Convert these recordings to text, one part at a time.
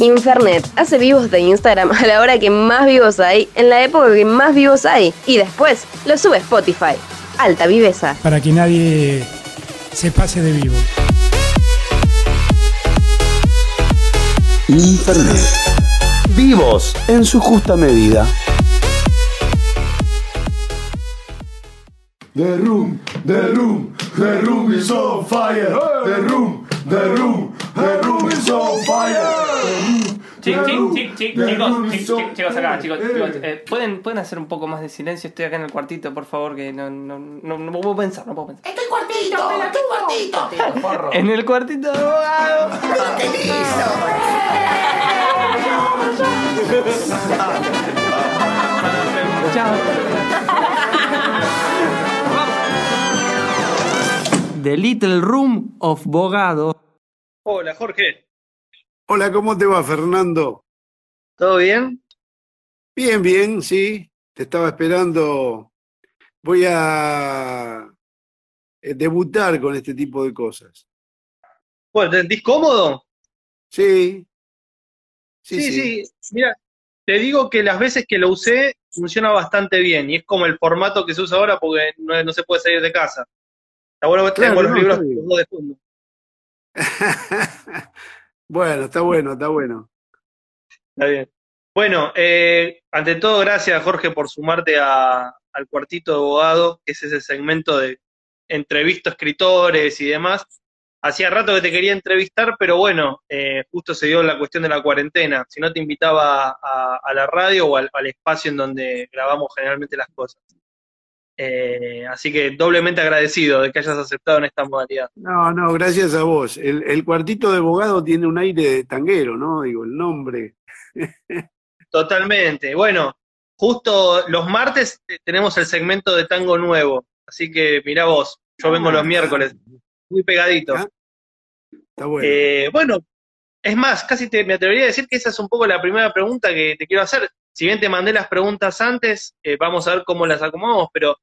Infernet hace vivos de Instagram a la hora que más vivos hay, en la época que más vivos hay, y después lo sube Spotify. Alta viveza. Para que nadie se pase de vivo. Internet. Vivos en su justa medida. The room, the room, the room is on fire. The room, the room, the room is on fire. Chic, chic, chic, chic, chicos, chic, chic, chicos acá, chicos, chicos, eh, ¿pueden, ¿pueden hacer un poco más de silencio? Estoy acá en el cuartito, por favor, que no, no, no, no puedo pensar, no puedo pensar. Estoy cuartito, estoy cuartito. En el cuartito de abogado. ¿Qué lindo? Chao. The Little Room of Bogado. Hola, Jorge. Hola, ¿cómo te va, Fernando? ¿Todo bien? Bien, bien, sí. Te estaba esperando. Voy a eh, debutar con este tipo de cosas. Bueno, ¿te sentís cómodo? Sí. Sí, Sí, sí. sí. Mira, te digo que las veces que lo usé funciona bastante bien y es como el formato que se usa ahora porque no, no se puede salir de casa. Está bueno que Claro, tengo los no, libros los de fondo. bueno, está bueno, está bueno. Está bien. Bueno, eh, ante todo, gracias Jorge por sumarte a- al cuartito de abogado, que es ese segmento de entrevisto a escritores y demás. Hacía rato que te quería entrevistar, pero bueno, eh, justo se dio la cuestión de la cuarentena. Si no, te invitaba a, la radio o al espacio en donde grabamos generalmente las cosas. Eh, así que doblemente agradecido de que hayas aceptado en esta modalidad. No, no, gracias a vos. El, el cuartito de abogado tiene un aire de tanguero, ¿no? Digo, el nombre. Totalmente. Bueno, justo los martes tenemos el segmento de tango nuevo, así que mirá vos, yo vengo los miércoles, muy pegadito. Ah, Está bueno. Eh, bueno, es más, casi te, me atrevería a decir que esa es un poco la primera pregunta que te quiero hacer. Si bien te mandé las preguntas antes, eh, vamos a ver cómo las acomodamos, pero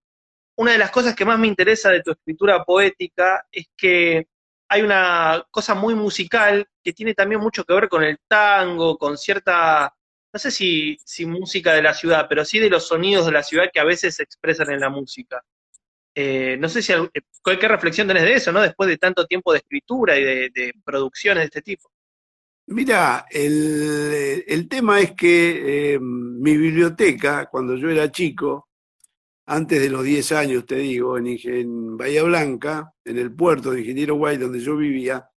una de las cosas que más me interesa de tu escritura poética es que hay una cosa muy musical que tiene también mucho que ver con el tango, con cierta, no sé si, si música de la ciudad, pero sí de los sonidos de la ciudad que a veces se expresan en la música. Eh, no sé si eh, ¿qué reflexión tenés de eso, ¿no? Después de tanto tiempo de escritura y de, de producciones de este tipo. Mira, el, el tema es que eh, mi biblioteca, cuando yo era chico, antes de los 10 años, te digo, en, en Bahía Blanca, en el puerto de Ingeniero Guay, donde yo vivía,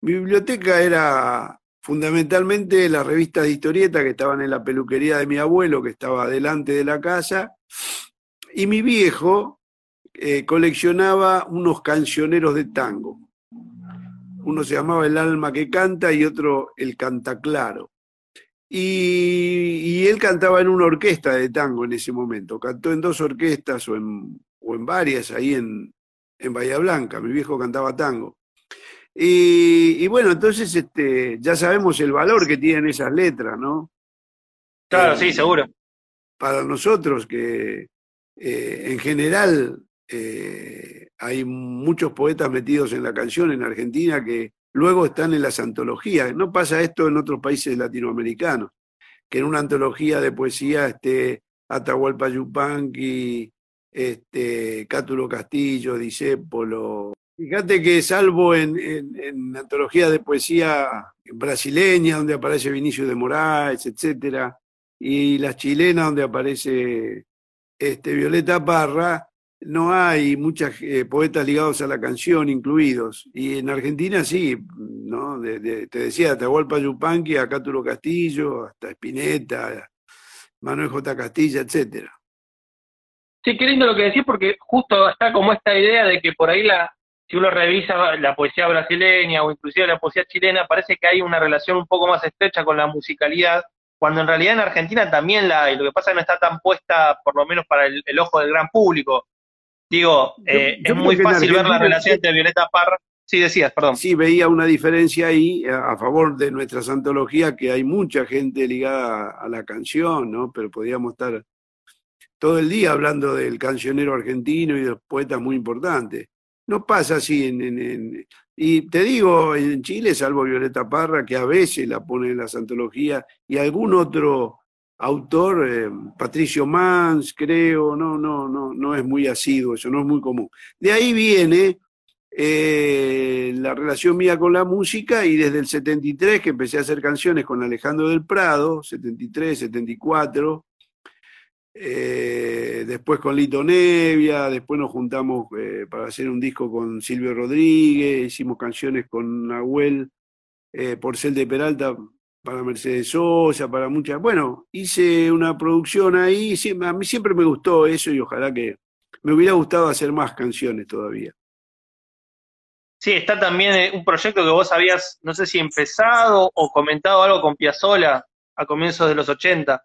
mi biblioteca era fundamentalmente las revistas de historieta que estaban en la peluquería de mi abuelo, que estaba delante de la casa, y mi viejo eh, coleccionaba unos cancioneros de tango. Uno se llamaba El alma que canta y otro El cantaclaro. Y, y él cantaba en una orquesta de tango en ese momento. Cantó en dos orquestas o en, o en varias ahí en, en Bahía Blanca. Mi viejo cantaba tango. Y, y bueno, entonces este, ya sabemos el valor que tienen esas letras, ¿no? Claro, Eh, sí, seguro. Para nosotros que eh, en general eh, hay muchos poetas metidos en la canción en Argentina que luego están en las antologías. No pasa esto en otros países latinoamericanos, que en una antología de poesía esté Atahualpa Yupanqui, este, Cátulo Castillo, Disépolo. Fíjate que salvo en, antologías de poesía brasileña, donde aparece Vinicio de Moraes, etcétera, y las chilenas, donde aparece este, Violeta Parra, no hay muchos poetas ligados a la canción incluidos. Y en Argentina sí, ¿no? De- te decía, Atahualpa Yupanqui, a Cátulo Castillo, hasta Spinetta, Manuel J. Castilla, etcétera. Sí, qué lindo lo que decís, porque justo está como esta idea de que por ahí la, si uno revisa la poesía brasileña o inclusive la poesía chilena, parece que hay una relación un poco más estrecha con la musicalidad, cuando en realidad en Argentina también la hay. Lo que pasa es que no está tan puesta, por lo menos para el ojo del gran público. Digo, eh, yo es muy fácil ver la relación entre Violeta Parra. Sí, decías, perdón. Sí, veía una diferencia ahí a a favor de nuestras antologías, que hay mucha gente ligada a la canción, ¿no? Pero podíamos estar todo el día hablando del cancionero argentino y de los poetas muy importantes. no pasa así en, en- en- y te digo, en Chile, salvo Violeta Parra, que a veces la pone en las antologías, y algún otro autor, eh, Patricio Mans, creo, no, no, no, no es muy asiduo, eso no es muy común. De ahí viene eh, la relación mía con la música y desde el 73 que empecé a hacer canciones con Alejandro del Prado, 73, 74, eh, después con Lito Nevia, después nos juntamos para hacer un disco con Silvio Rodríguez, hicimos canciones con Nahuel Porcel de Peralta para Mercedes Sosa, para muchas. Bueno, hice una producción ahí, a mí siempre me gustó eso y ojalá que me hubiera gustado hacer más canciones todavía. Sí, está también eh, un proyecto que vos habías, no sé si empezado o comentado algo con Piazzola a comienzos de los 80.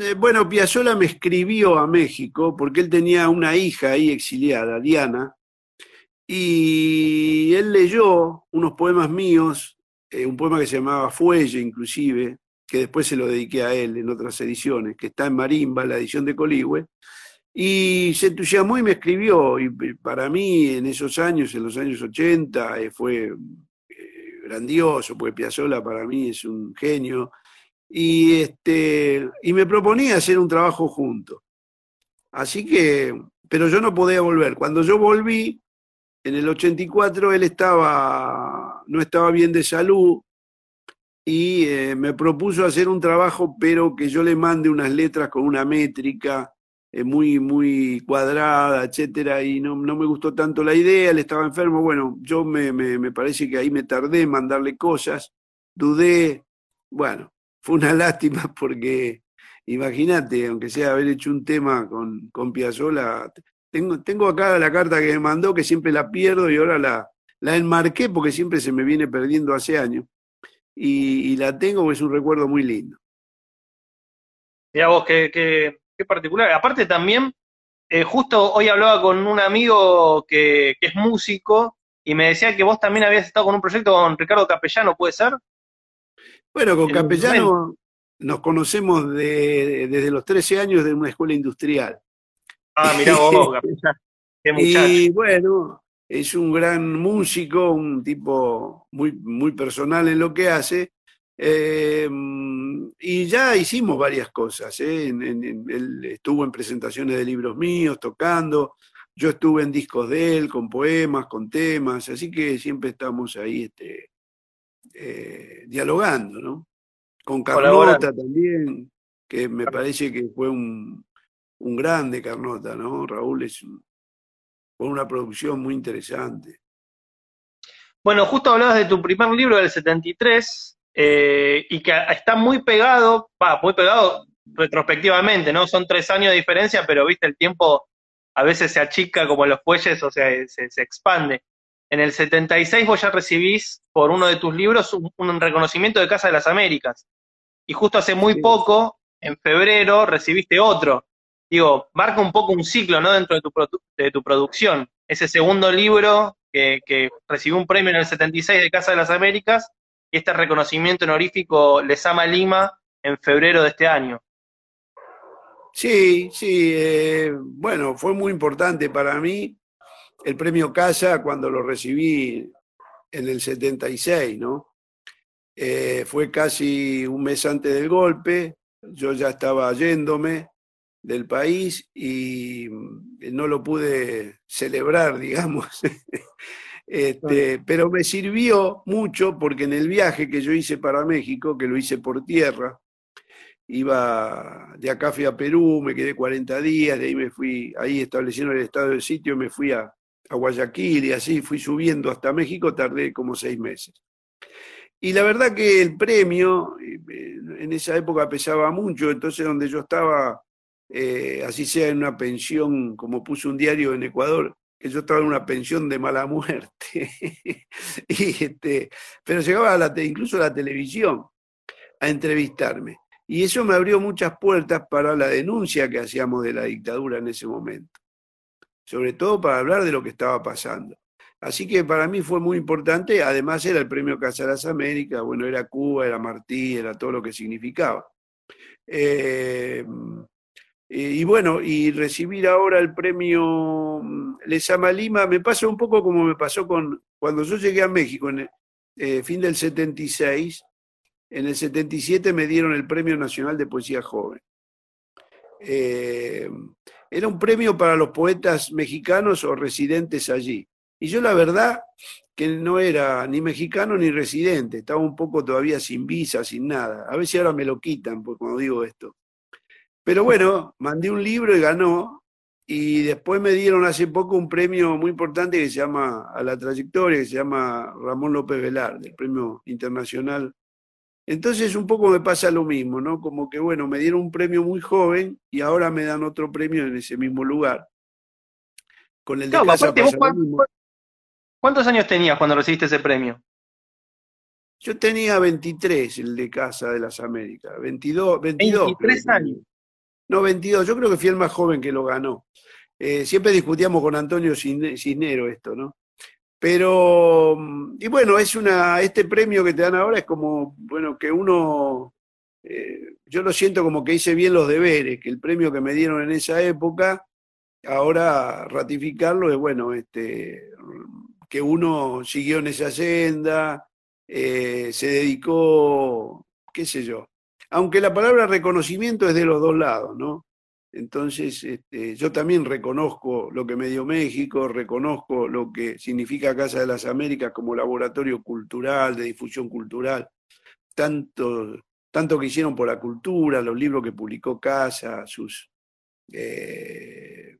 Eh, Bueno, Piazzolla me escribió a México porque él tenía una hija ahí exiliada, Diana, y él leyó unos poemas míos, eh, un poema que se llamaba Fuelle inclusive, que después se lo dediqué a él en otras ediciones, que está en Marimba, la edición de Coligüe, y se entusiasmó y me escribió, y para mí en esos años, en los años 80, eh, fue eh, grandioso, porque Piazzolla para mí es un genio, y, este, y me proponía hacer un trabajo juntos. Así que, pero yo no podía volver. Cuando yo volví, en el 84, él estaba, no estaba bien de salud y eh, me propuso hacer un trabajo, pero que yo le mande unas letras con una métrica eh, muy, muy cuadrada, etcétera, y no, no me gustó tanto la idea, él estaba enfermo. Bueno, yo me, me, me parece que ahí me tardé en mandarle cosas, dudé, bueno, fue una lástima porque imagínate, aunque sea haber hecho un tema con, con Piazzolla, tengo, tengo acá la carta que me mandó que siempre la pierdo y ahora la, la enmarqué porque siempre se me viene perdiendo hace años. Y, y la tengo porque es un recuerdo muy lindo. Mirá vos, qué, qué- qué particular. Aparte también, eh, justo hoy hablaba con un amigo que, que es músico y me decía que vos también habías estado con un proyecto con Ricardo Capellano, ¿puede ser? Bueno, con El Capellano nos conocemos de- desde los 13 años de una escuela industrial. Ah, mirá vos, Capellano. Qué muchacho. Y bueno, es un gran músico, un tipo muy, muy personal en lo que hace. eh, y ya hicimos varias cosas. ¿eh? En- en- en- él estuvo en presentaciones de libros míos, tocando. Yo estuve en discos de él, con poemas, con temas. Así que siempre estamos ahí este, eh, dialogando, ¿no? Con. Carlota también, que me parece que fue un, un grande Carnota, ¿no? Raúl es un- fue una producción muy interesante. Bueno, justo hablabas de tu primer libro del 73 eh, y que está muy pegado, va, muy pegado retrospectivamente, ¿no? Son tres años de diferencia, pero viste, el tiempo a veces se achica como los fuelles, o sea, se, se expande. En el 76 vos ya recibís por uno de tus libros un, un reconocimiento de Casa de las Américas. Y justo hace muy Sí. poco, en febrero, recibiste otro. Digo, marca un poco un ciclo, ¿no? Dentro de tu, de tu producción. Ese segundo libro que, que recibió un premio en el 76 de Casa de las Américas y este reconocimiento honorífico Lesama Lima en febrero de este año. Sí, sí, eh, bueno, fue muy importante para mí el premio Casa cuando lo recibí en el 76, ¿no? Eh, fue casi un mes antes del golpe, yo ya estaba yéndome del país y mm, no lo pude celebrar, digamos. Este, pero me sirvió mucho porque en el viaje que yo hice para México, que lo hice por tierra, iba de acá fui a Perú, me quedé 40 días, de ahí me fui, ahí establecieron el estado del sitio, me fui a, a Guayaquil y así fui subiendo hasta México, tardé como seis meses. Y la verdad que el premio eh, en esa época pesaba mucho, entonces donde yo estaba, eh, así sea en una pensión, como puse un diario en Ecuador, que yo estaba en una pensión de mala muerte, este, pero llegaba a la, te- incluso a la televisión a entrevistarme. Y eso me abrió muchas puertas para la denuncia que hacíamos de la dictadura en ese momento, sobre todo para hablar de lo que estaba pasando. Así que para mí fue muy importante, además era el premio Casa de las Américas, bueno, era Cuba, era Martí, era todo lo que significaba. Eh, Eh, y bueno, y recibir ahora el premio mm, Lesama Lima me pasa un poco como me pasó con cuando yo llegué a México en el eh, fin del 76, en el 77 me dieron el Premio Nacional de Poesía Joven. Eh, era un premio para los poetas mexicanos o residentes allí. Y yo la verdad que no era ni mexicano ni residente, estaba un poco todavía sin visa, sin nada. A veces ahora me lo quitan por cuando digo esto. Pero bueno, mandé un libro y ganó. Y después me dieron hace poco un premio muy importante que se llama, a la trayectoria, que se llama Ramón López Velarde, el premio internacional. Entonces un poco me pasa lo mismo, ¿no? Como que bueno, me dieron un premio muy joven y ahora me dan otro premio en ese mismo lugar. Con el de No, casa aparte, pasa lo mismo. ¿Cuántos años tenías cuando recibiste ese premio? Yo tenía 23, el de Casa de las Américas. 22, 22. 23 creo que años. No, 22. Yo creo que fui el más joven que lo ganó. Eh, siempre discutíamos con Antonio Cisne- Cisnero esto, ¿no? Pero, mm, y bueno, es una, este premio que te dan ahora es como, bueno, que uno, eh, yo lo siento como que hice bien los deberes, que el premio que me dieron en esa época, ahora ratificarlo es, bueno, este, que uno siguió en esa senda, eh, se dedicó, qué sé yo. Aunque la palabra reconocimiento es de los dos lados, ¿no? Entonces, este, yo también reconozco lo que me dio México, reconozco lo que significa Casa de las Américas como laboratorio cultural, de difusión cultural, tanto, tanto que hicieron por la cultura, los libros que publicó Casa, sus, eh,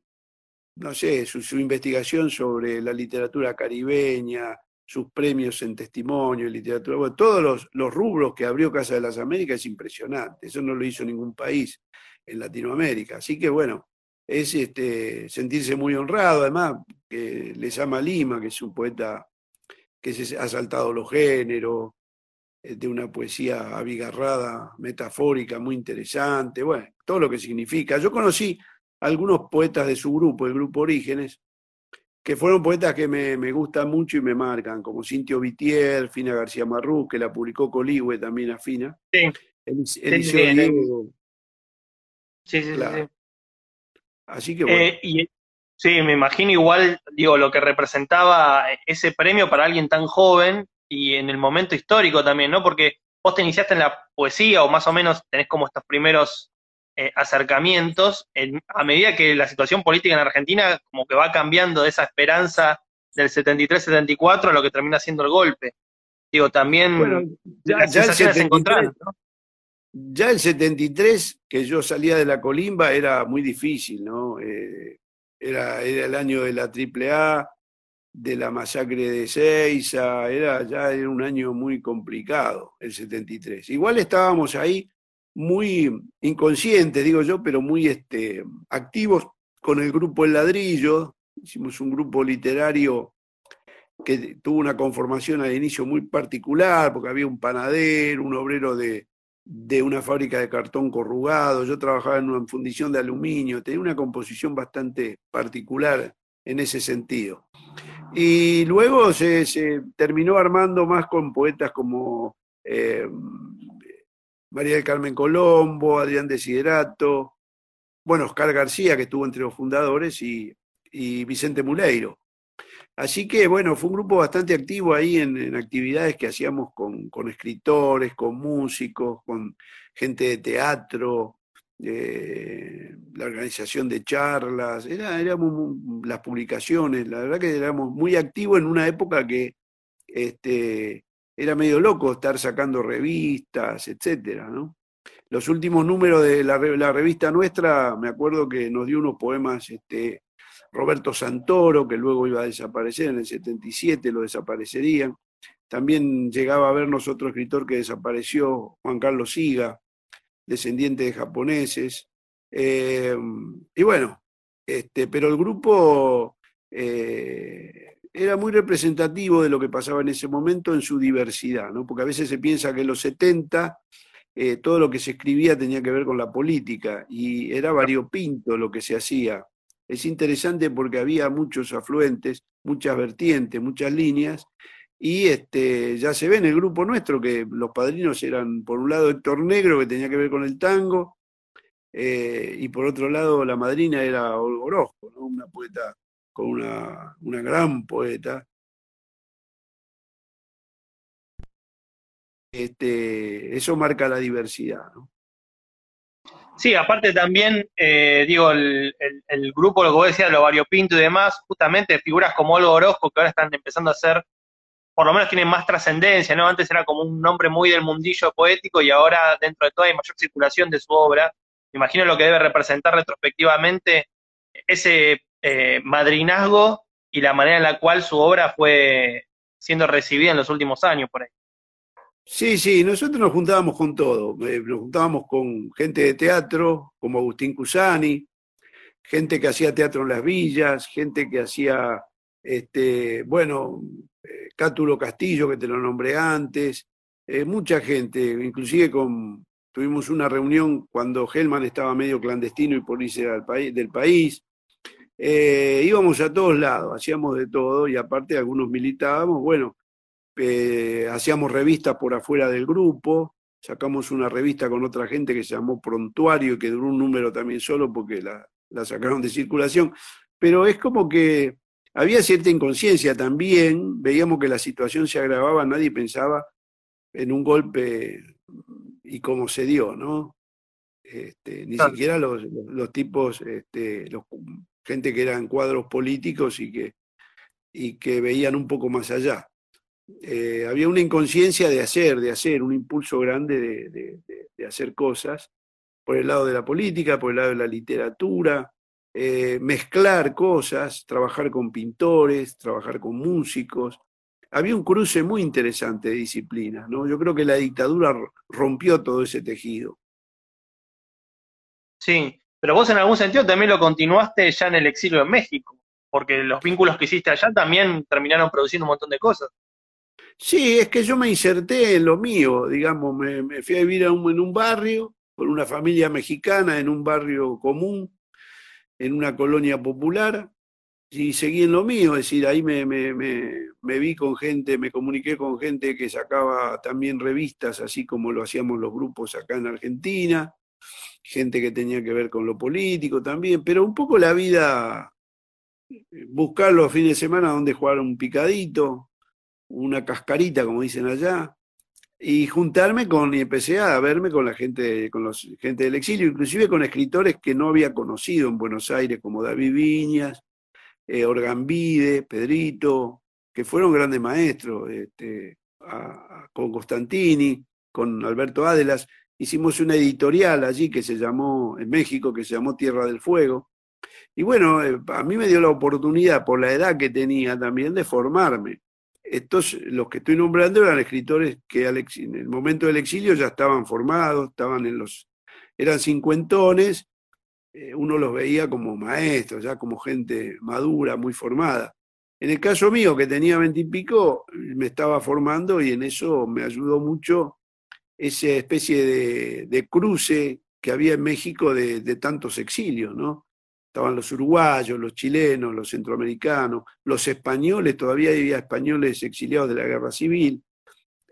no sé, su, su investigación sobre la literatura caribeña, sus premios en testimonio, en literatura, bueno, todos los, los rubros que abrió Casa de las Américas es impresionante, eso no lo hizo ningún país en Latinoamérica. Así que bueno, es este, sentirse muy honrado, además, que le llama Lima, que es un poeta que se ha saltado los géneros, eh, de una poesía abigarrada, metafórica, muy interesante, bueno, todo lo que significa. Yo conocí algunos poetas de su grupo, el grupo Orígenes, que fueron poetas que me, me gustan mucho y me marcan, como Cintio Vitier, Fina García Marrú, que la publicó Coligüe también a Fina. Sí. Elis- Eliseo sí, sí. Diego. Sí, sí, sí, Claro. sí. Así que bueno. Eh, y, sí, me imagino igual, digo, lo que representaba ese premio para alguien tan joven y en el momento histórico también, ¿no? Porque vos te iniciaste en la poesía o más o menos tenés como estos primeros eh, acercamientos en- a medida que la situación política en Argentina como que va cambiando de esa esperanza del 73-74 a lo que termina siendo el golpe. Digo, también Bueno, ya, las ya el sensaciones 73, encontradas, ¿no? ya el 73, que yo salía de la colimba, era muy difícil, ¿no? Eh, era, era el año de la AAA, de la masacre de Seiza, era ya era un año muy complicado, el 73. Igual estábamos ahí muy inconscientes, digo yo, pero muy este, activos con el grupo El Ladrillo. Hicimos un grupo literario que tuvo una conformación al inicio muy particular, porque había un panadero, un obrero de, de una fábrica de cartón corrugado, yo trabajaba en una fundición de aluminio, tenía una composición bastante particular en ese sentido. Y luego se, terminó armando más con poetas como eh, María del Carmen Colombo, Adrián Desiderato, bueno, Oscar García, que estuvo entre los fundadores, y, y Vicente Muleiro. Así que, bueno, fue un grupo bastante activo ahí en, actividades que hacíamos con, con escritores, con músicos, con gente de teatro, eh, la organización de charlas, era, éramos las publicaciones, la verdad que éramos muy activos en una época que este, era medio loco estar sacando revistas, etcétera. Los últimos números de la revista nuestra, me acuerdo que nos dio unos poemas este, Roberto Santoro, que luego iba a desaparecer en el 77, lo desaparecerían. También llegaba a vernos otro escritor que desapareció, Juan Carlos Siga, descendiente de japoneses. Eh, y bueno, este, pero el grupo eh, era muy representativo de lo que pasaba en ese momento en su diversidad, ¿no? porque a veces se piensa que en los 70 eh, todo lo que se escribía tenía que ver con la política y era variopinto lo que se hacía. Es interesante porque había muchos afluentes, muchas vertientes, muchas líneas, y este, ya se ve en el grupo nuestro que los padrinos eran, por un lado, Héctor Negro, que tenía que ver con el tango, eh, y por otro lado la madrina era Orozco, ¿no? una poeta una, una gran poeta. Este, eso marca la diversidad. Sí, aparte también, eh, digo, el, el- grupo, lo que vos decías, lo variopinto y demás, justamente figuras como Olga Orozco, que ahora están empezando a ser, por lo menos tienen más trascendencia, ¿no? Antes era como un nombre muy del mundillo poético y ahora dentro de todo hay mayor circulación de su obra. Me imagino lo que debe representar retrospectivamente ese eh, madrinazgo y la manera en la cual su obra fue siendo recibida en los últimos años por ahí. Sí, sí, nosotros nos juntábamos con todo. Eh, Nos juntábamos con gente de teatro, como Agustín Cusani, gente que hacía teatro en las villas, gente que hacía, este, bueno, eh, Cátulo Castillo, que te lo nombré antes, eh, mucha gente, inclusive con, tuvimos una reunión cuando Hellman estaba medio clandestino y por irse país, del país. Eh, íbamos a todos lados, hacíamos de todo y aparte algunos militábamos, bueno, eh, hacíamos revistas por afuera del grupo, sacamos una revista con otra gente que se llamó Prontuario, que duró un número también solo porque la, la sacaron de circulación, pero es como que había cierta inconsciencia también, veíamos que la situación se agravaba, nadie pensaba en un golpe y cómo se dio, ¿no? Este, ni Claro. siquiera los, los- los tipos, este, los, gente que eran cuadros políticos y que, y que veían un poco más allá. Eh, había una inconsciencia de hacer, de hacer, un impulso grande de, de- hacer cosas por el lado de la política, por el lado de la literatura, eh, mezclar cosas, trabajar con pintores, trabajar con músicos. Había un cruce muy interesante de disciplinas, ¿no? Yo creo que la dictadura ro- rompió todo ese tejido. Sí, pero vos en algún sentido también lo continuaste ya en el exilio en México, porque los vínculos que hiciste allá también terminaron produciendo un montón de cosas. Sí, es que yo me inserté en lo mío, digamos, me, fui a vivir a un- en un barrio, con una familia mexicana, en un barrio común, en una colonia popular, y seguí en lo mío, es decir, ahí me, me, me, me vi con gente, me comuniqué con gente que sacaba también revistas, así como lo hacíamos los grupos acá en Argentina, gente que tenía que ver con lo político también, pero un poco la vida, eh, buscar los fines de semana donde jugar un picadito, una cascarita, como dicen allá, y juntarme con, y empecé a verme con la gente, con los gente del exilio, inclusive con escritores que no había conocido en Buenos Aires, como David Viñas, eh, Orgambide, Pedrito, que fueron grandes maestros, este, con Constantini, con Alberto Ádelas. Hicimos una editorial allí que se llamó, en México, que se llamó Tierra del Fuego. Y bueno, eh, a mí me dio la oportunidad, por la edad que tenía también, de formarme. Estos, los que estoy nombrando, eran escritores que en el momento del exilio ya estaban formados, estaban en los, eran cincuentones, eh, uno los veía como maestros, ya como gente madura, muy formada. En el caso mío, que tenía veintipico, me estaba formando y en eso me ayudó mucho esa especie de, de cruce que había en México de, de tantos exilios, ¿no? Estaban los uruguayos, los chilenos, los centroamericanos, los españoles, todavía había españoles exiliados de la guerra civil.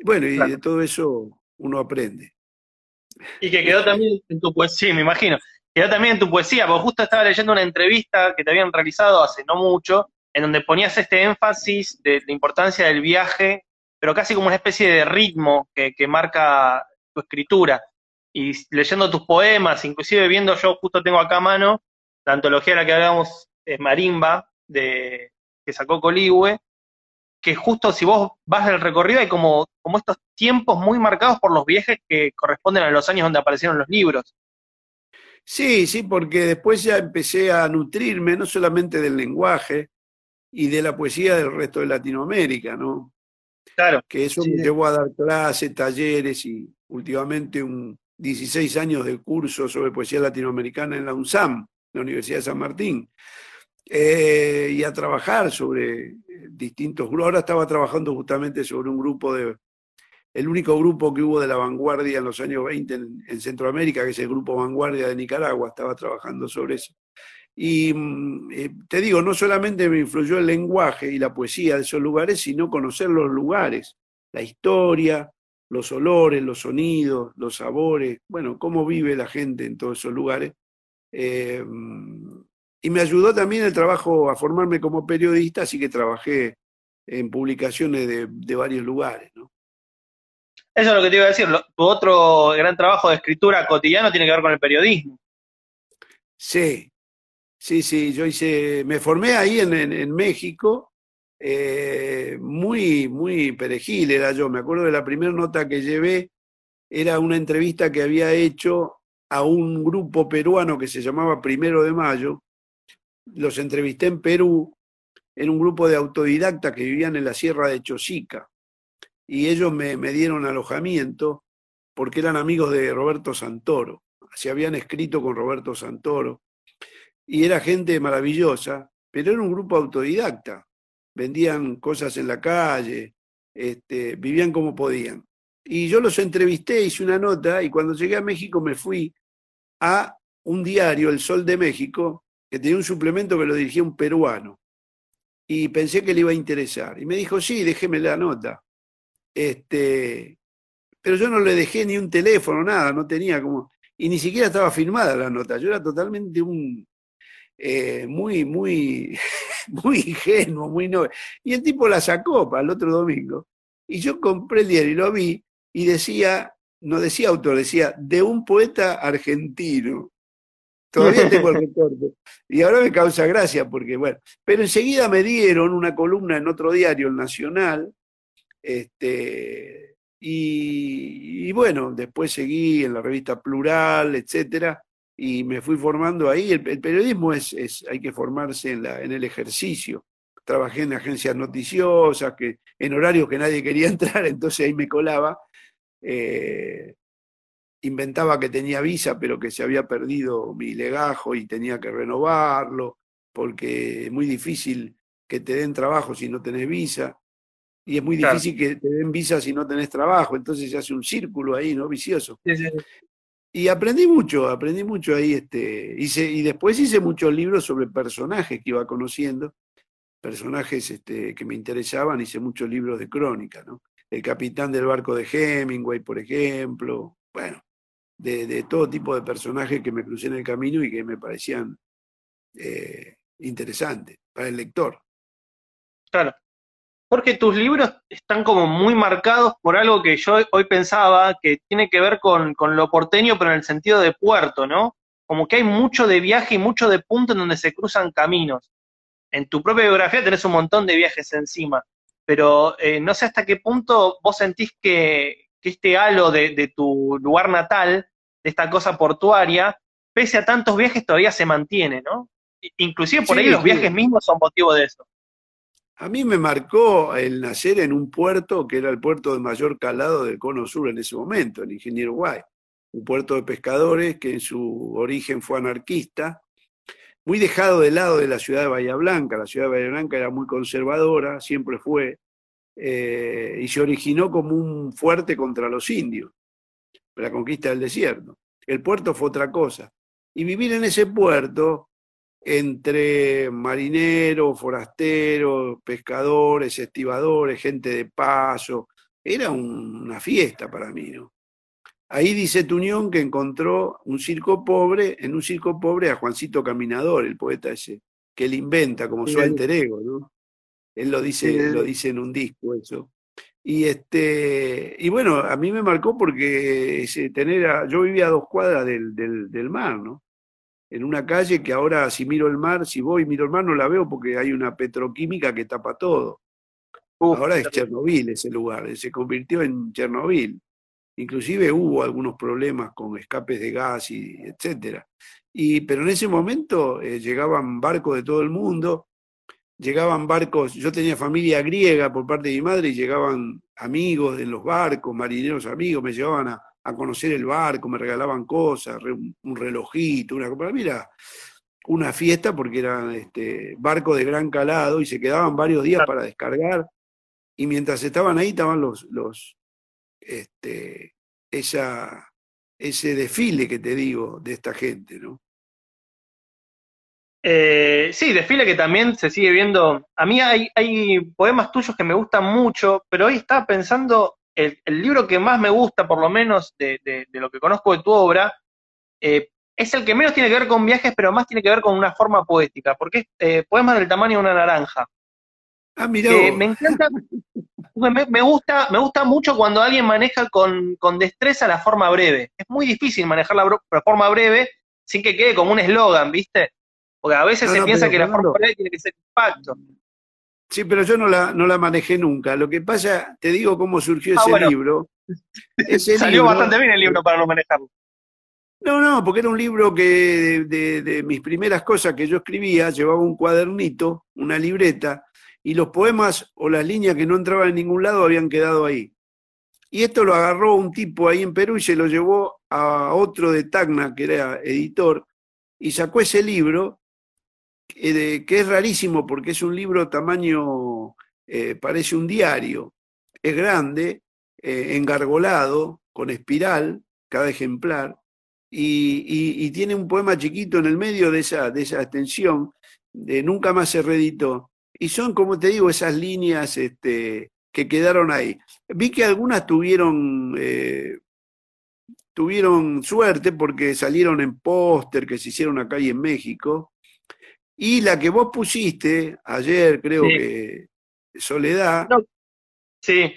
Bueno, y Claro. de todo eso uno aprende. Y que quedó también en tu poesía, sí, me imagino. Quedó también en tu poesía, porque justo estaba leyendo una entrevista que te habían realizado hace no mucho, en donde ponías este énfasis de la importancia del viaje, pero casi como una especie de ritmo que, marca tu escritura. Y leyendo tus poemas, inclusive viendo, yo justo tengo acá a mano la antología de la que hablábamos, es Marimba, de, que sacó Coligüe, que justo si vos vas del recorrido hay como, como estos tiempos muy marcados por los viajes que corresponden a los años donde aparecieron los libros. Sí, sí, porque después ya empecé a nutrirme no solamente del lenguaje y de la poesía del resto de Latinoamérica, ¿no? Claro. Que eso Sí. me llevó a dar clases, talleres y últimamente un 16 años de curso sobre poesía latinoamericana en la UNSAM, la Universidad de San Martín, eh, y a trabajar sobre eh, distintos grupos. Ahora estaba trabajando justamente sobre un grupo de, el único grupo que hubo de la vanguardia en los años 20 en, en Centroamérica, que es el Grupo Vanguardia de Nicaragua, estaba trabajando sobre eso. Y mm, eh, te digo, no solamente me influyó el lenguaje y la poesía de esos lugares, sino conocer los lugares, la historia, los olores, los sonidos, los sabores, bueno, cómo vive la gente en todos esos lugares. Eh, y me ayudó también el trabajo a formarme como periodista, así que trabajé en publicaciones de, de varios lugares. ¿no? Eso es lo que te iba a decir. Lo- tu otro gran trabajo de escritura cotidiano tiene que ver con el periodismo. Sí, sí, sí, yo hice, me formé ahí en, en- México, eh, muy, muy perejil era yo, me acuerdo de la primera nota que llevé, era una entrevista que había hecho a un grupo peruano que se llamaba Primero de Mayo, los entrevisté en Perú, en un grupo de autodidactas que vivían en la sierra de Chosica, y ellos me, me dieron alojamiento porque eran amigos de Roberto Santoro. Se habían escrito con Roberto Santoro, y era gente maravillosa, pero era un grupo autodidacta. Vendían cosas en la calle, este, vivían como podían. Y yo los entrevisté, hice una nota, y cuando llegué a México me fui a un diario, El Sol de México, que tenía un suplemento que lo dirigía un peruano. Y pensé que le iba a interesar. Y me dijo, sí, déjeme la nota. Este, pero yo no le dejé ni un teléfono, nada, no tenía como y ni siquiera estaba firmada la nota. Yo era totalmente un eh, muy, muy, muy ingenuo, muy no. Y el tipo la sacó para el otro domingo. Y yo compré el diario y lo vi y decía, no decía autor, decía de un poeta argentino. Todavía tengo el recorte. Y ahora me causa gracia porque, bueno, pero enseguida me dieron una columna en otro diario, el Nacional, este, y, y bueno, después seguí en la revista Plural, etcétera, y me fui formando ahí. El, el periodismo es, es, hay que formarse en, la, en el ejercicio. Trabajé en agencias noticiosas, que, en horarios que nadie quería entrar, entonces ahí me colaba. Eh, inventaba que tenía visa, pero que se había perdido mi legajo y tenía que renovarlo, porque es muy difícil que te den trabajo si no tenés visa y es muy Claro. difícil que te den visa si no tenés trabajo, entonces se hace un círculo ahí, ¿no? Vicioso. Sí, sí, sí. Y aprendí mucho, aprendí mucho ahí, este, hice, y después hice muchos libros sobre personajes que iba conociendo, personajes este, que me interesaban, hice muchos libros de crónica, ¿no? El capitán del barco de Hemingway, por ejemplo, bueno, de, de todo tipo de personajes que me crucé en el camino y que me parecían eh, interesantes para el lector. Claro. Porque tus libros están como muy marcados por algo que yo hoy pensaba que tiene que ver con, con lo porteño, pero en el sentido de puerto, ¿no? Como que hay mucho de viaje y mucho de punto en donde se cruzan caminos. En tu propia biografía tenés un montón de viajes encima, pero eh, no sé hasta qué punto vos sentís que, que este halo de, de tu lugar natal, de esta cosa portuaria, pese a tantos viajes todavía se mantiene, ¿no? Inclusive por Sí, ahí los sí. viajes mismos son motivo de eso. A mí me marcó el nacer en un puerto que era el puerto de mayor calado del cono sur en ese momento, el Ingeniero Guay. Un puerto de pescadores que en su origen fue anarquista, muy dejado de lado de la ciudad de Bahía Blanca. La ciudad de Bahía Blanca era muy conservadora, siempre fue, eh, y se originó como un fuerte contra los indios, la conquista del desierto. El puerto fue otra cosa. Y vivir en ese puerto entre marineros, forasteros, pescadores, estibadores, gente de paso. Era un- una fiesta para mí, ¿no? Ahí dice Tuñón que encontró un circo pobre, en un circo pobre a Juancito Caminador, el poeta ese, que él inventa como su alter ego, ¿no? Él lo dice, lo dice en un disco eso. Y este, y bueno, a mí me marcó porque ese, tener a- yo vivía a dos cuadras del, del, del mar, ¿no? En una calle que ahora si miro el mar, si voy y miro el mar no la veo porque hay una petroquímica que tapa todo. Uf, Ahora es Chernobyl ese lugar, se convirtió en Chernobyl. Inclusive hubo algunos problemas con escapes de gas y etcétera. Y, pero en ese momento eh, llegaban barcos de todo el mundo, llegaban barcos, yo tenía familia griega por parte de mi madre y llegaban amigos en los barcos, marineros amigos, me llevaban a, a conocer el barco, me regalaban cosas, un, relojito, una para mí era una fiesta porque eran este, barcos de gran calado y se quedaban varios días para descargar y mientras estaban ahí estaban los, los este, esa, ese desfile que te digo de esta gente, ¿no? Eh, sí, desfile que también se sigue viendo. A mí hay, hay poemas tuyos que me gustan mucho, pero hoy estaba pensando el, el libro que más me gusta, por lo menos de, de- de lo que conozco de tu obra, eh, es el que menos tiene que ver con viajes, pero más tiene que ver con una forma poética, porque es eh, Poemas del tamaño de una naranja. Ah, mirá Eh, me encanta, me, me gusta, me gusta mucho cuando alguien maneja con, con destreza la forma breve. Es muy difícil manejar la, forma breve sin que quede como un eslogan, ¿viste? Porque a veces No, se no, piensa que la forma breve tiene que ser impacto. Sí, pero yo no la, no la manejé nunca. Lo que pasa, te digo cómo surgió Ah, ese bueno. libro. Ese Salió libro- bastante bien el libro para no manejarlo. No, no, porque era un libro que de, de- de mis primeras cosas que yo escribía, llevaba un cuadernito, una libreta, y los poemas o las líneas que no entraban en ningún lado habían quedado ahí. Y esto lo agarró un tipo ahí en Perú y se lo llevó a otro de Tacna, que era editor, y sacó ese libro, que, de- que es rarísimo porque es un libro tamaño, eh, parece un diario, es grande, eh, engargolado, con espiral, cada ejemplar, y, y- tiene un poema chiquito en el medio de esa, de esa extensión, de nunca más se reeditó. Y son, como te digo, esas líneas este, que quedaron ahí. Vi que algunas tuvieron, eh, tuvieron suerte porque salieron en póster que se hicieron acá y en México. Y la que vos pusiste ayer, creo Sí. que Soledad, No. Sí,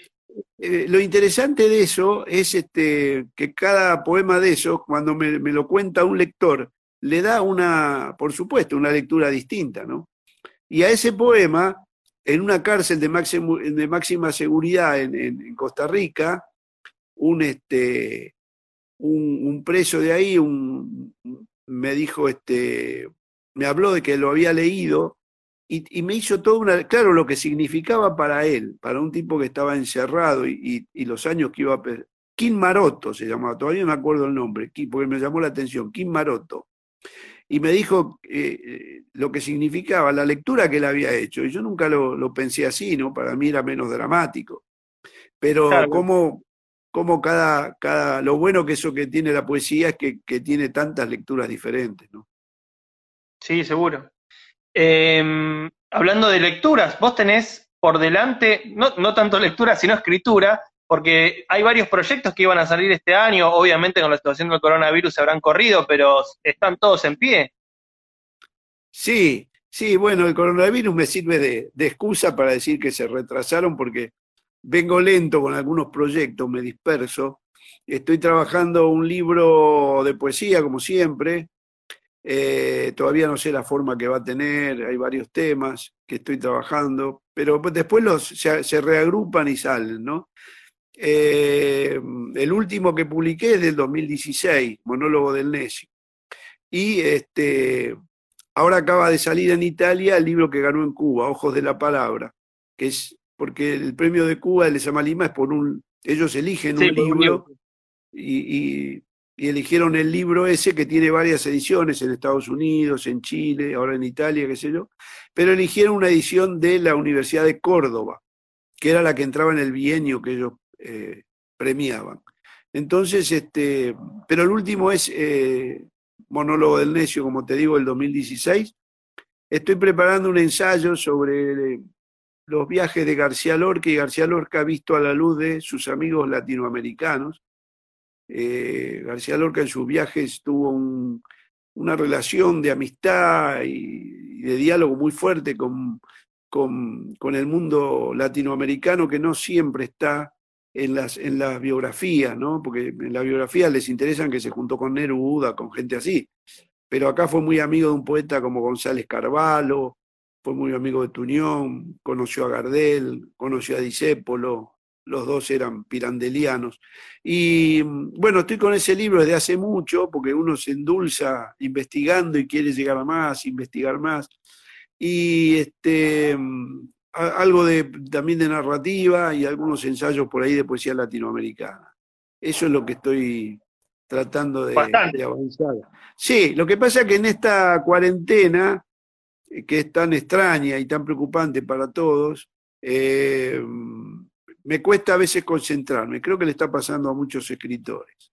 eh, lo interesante de eso es este, que cada poema de esos, cuando me, me lo cuenta un lector, le da una, por supuesto, una lectura distinta, ¿no? Y a ese poema, en una cárcel de máximo- de máxima seguridad en, en- en Costa Rica, un, este, un, un preso de ahí un- me dijo, este, me habló de que lo había leído y, y me hizo todo una, claro, lo que significaba para él, para un tipo que estaba encerrado y, y- y los años que iba a... Kim Maroto se llamaba, todavía no me acuerdo el nombre, porque me llamó la atención, Kim Maroto. Y me dijo eh, eh, lo que significaba la lectura que él había hecho. Y yo nunca lo, lo pensé así, ¿no? Para mí era menos dramático. Pero Claro. como, como cada, cada, lo bueno que eso que tiene la poesía es que, que tiene tantas lecturas diferentes, ¿no? Sí, seguro. Eh, hablando de lecturas, vos tenés por delante, no, no tanto lectura, sino escritura, porque hay varios proyectos que iban a salir este año, obviamente con la situación del coronavirus se habrán corrido, pero están todos en pie. Sí, sí, bueno, el coronavirus me sirve de, de excusa para decir que se retrasaron porque vengo lento con algunos proyectos, me disperso. Estoy trabajando un libro de poesía, como siempre. Eh, todavía no sé la forma que va a tener, hay varios temas que estoy trabajando, pero pues después los, se, se reagrupan y salen, ¿no? Eh, el último que publiqué es del 2016, Monólogo del Necio. Y este, ahora acaba de salir en Italia el libro que ganó en Cuba, Ojos de la Palabra, que es porque el premio de Cuba, el de Lima, es por un. Ellos eligen Sí, un libro y, y- y eligieron el libro ese que tiene varias ediciones en Estados Unidos, en Chile, ahora en Italia, qué sé yo, pero eligieron una edición de la Universidad de Córdoba, que era la que entraba en el bienio que ellos eh, premiaban. Entonces, este, pero el último es eh, Monólogo del Necio, como te digo, el 2016. Estoy preparando un ensayo sobre eh, los viajes de García Lorca y García Lorca visto a la luz de sus amigos latinoamericanos. Eh, García Lorca en sus viajes tuvo un- una relación de amistad y, de diálogo muy fuerte con, el mundo latinoamericano que no siempre está en las, en biografías, ¿no? Porque en las biografías les interesan que se juntó con Neruda, con gente así. Pero acá fue muy amigo de un poeta como González Carvalho, fue muy amigo de Tuñón, conoció a Gardel, conoció a Discépolo, los dos eran pirandelianos. Y mm, bueno, estoy con ese libro desde hace mucho, porque uno se endulza investigando y quiere llegar a más, investigar más. Y este, mm, algo de, también de narrativa y algunos ensayos por ahí de poesía latinoamericana. Eso es lo que estoy tratando de, avanzar. Sí, lo que pasa es que en esta cuarentena, eh, que es tan extraña y tan preocupante para todos, eh, me cuesta a veces concentrarme. Creo que le está pasando a muchos escritores.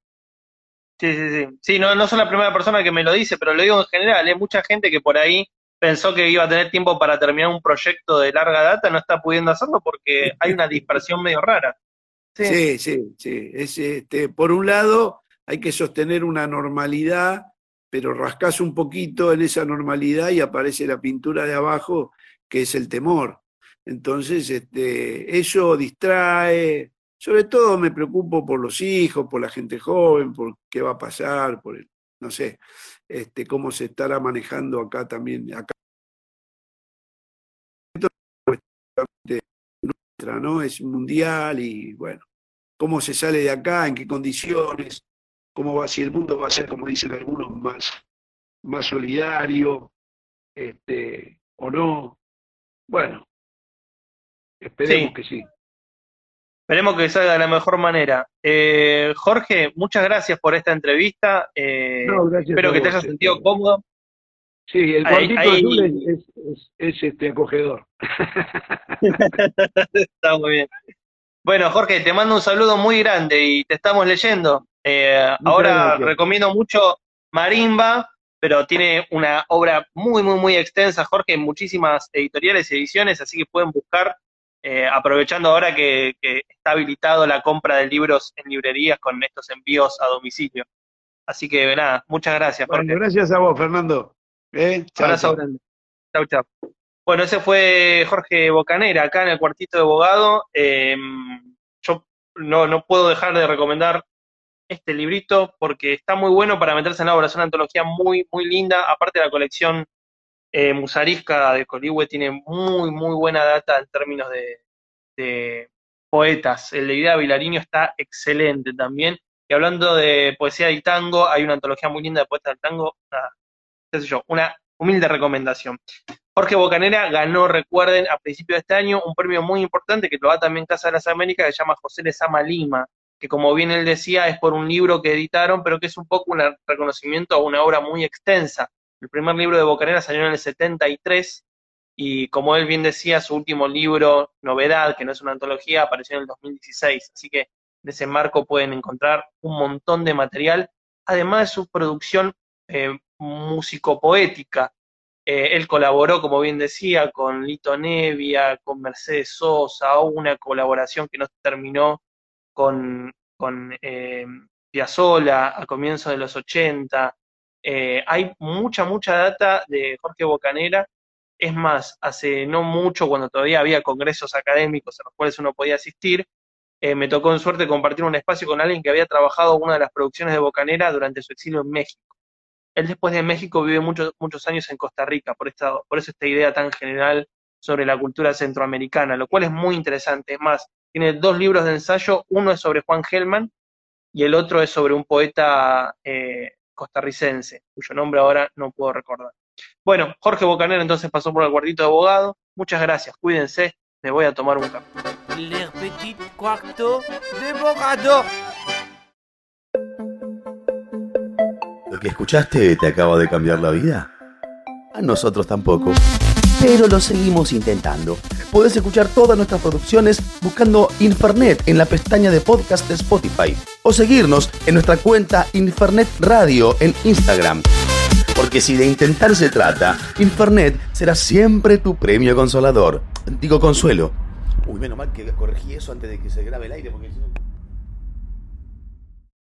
Sí, sí, sí. Sí, no, no soy la primera persona que me lo dice, pero lo digo en general. Hay mucha gente que por ahí pensó que iba a tener tiempo para terminar un proyecto de larga data, no está pudiendo hacerlo porque hay una dispersión medio rara. Sí, sí, sí. Es, este, por un lado, hay que sostener una normalidad, pero rascas un poquito en esa normalidad y aparece la pintura de abajo, que es el temor. Entonces, este, eso distrae. Sobre todo me preocupo por los hijos, por la gente joven, por qué va a pasar, por el, no sé, este, cómo se estará manejando acá también. Acá. Nuestra, ¿no? Es mundial y bueno, cómo se sale de acá, en qué condiciones, cómo va, si el mundo va a ser, como dicen algunos, más, más solidario, este, o no. Bueno, esperemos Sí. que sí. Esperemos que salga de la mejor manera. Eh, Jorge, muchas gracias por esta entrevista. Eh, No, gracias espero que te hayas este. sentido cómodo. Sí, el cuartito ahí- azul es, es- es- es, este, acogedor. Está muy bien. Bueno, Jorge, te mando un saludo muy grande y te estamos leyendo. Eh, ahora gracias. recomiendo mucho Marimba, pero tiene una obra muy, muy, muy extensa, Jorge, en muchísimas editoriales y ediciones, así que pueden buscar, eh, aprovechando ahora que, que está habilitado la compra de libros en librerías con estos envíos a domicilio. Así que nada, muchas gracias, Jorge. Gracias a vos, Fernando. ¿Eh? Chao, Abrazo chao. grande. Chau, chau. Bueno, ese fue Jorge Bocanera, acá en el cuartito de abogado. Eh, yo no, no puedo dejar de recomendar este librito porque está muy bueno para meterse en la obra. Es una antología muy, muy linda. Aparte, la colección eh, musarisca de Coligüe tiene muy, muy buena data en términos de, de poetas. El de Ida Vilariño está excelente también. Y hablando de poesía y tango, hay una antología muy linda de poetas del tango. Qué sé yo, una humilde recomendación. Jorge Bocanera ganó, recuerden, a principios de este año un premio muy importante que lo da también Casa de las Américas, que se llama José Lezama Lima, que como bien él decía, es por un libro que editaron, pero que es un poco un reconocimiento a una obra muy extensa. El primer libro de Bocanera salió en el 73 y como él bien decía, su último libro, Novedad, que no es una antología, apareció en el 2016. Así que en ese marco pueden encontrar un montón de material, además de su producción eh, músico-poética. Eh, él colaboró, como bien decía, con Lito Nevia, con Mercedes Sosa, hubo una colaboración que no terminó con, con eh, Piazzolla a comienzos de los 80. Eh, hay mucha, mucha data de Jorge Bocanera. Es más, hace no mucho, cuando todavía había congresos académicos a los cuales uno podía asistir, eh, me tocó en suerte compartir un espacio con alguien que había trabajado una de las producciones de Bocanera durante su exilio en México. Él después de México vive muchos, muchos años en Costa Rica, por, esta, por eso esta idea tan general sobre la cultura centroamericana, lo cual es muy interesante. Es más, tiene dos libros de ensayo, uno es sobre Juan Gelman y el otro es sobre un poeta eh, costarricense, cuyo nombre ahora no puedo recordar. Bueno, Jorge Bocanera entonces pasó por el cuartito de abogado. Muchas gracias, cuídense, me voy a tomar un café. Le petit cuarto de abogado. ¿Lo que escuchaste te acaba de cambiar la vida? A nosotros tampoco. Pero lo seguimos intentando. Puedes escuchar todas nuestras producciones buscando Infernet en la pestaña de podcast de Spotify o seguirnos en nuestra cuenta Infernet Radio en Instagram. Porque si de intentar se trata, Infernet será siempre tu premio consolador. Digo consuelo. Uy, menos mal que corregí eso antes de que se grabe el aire porque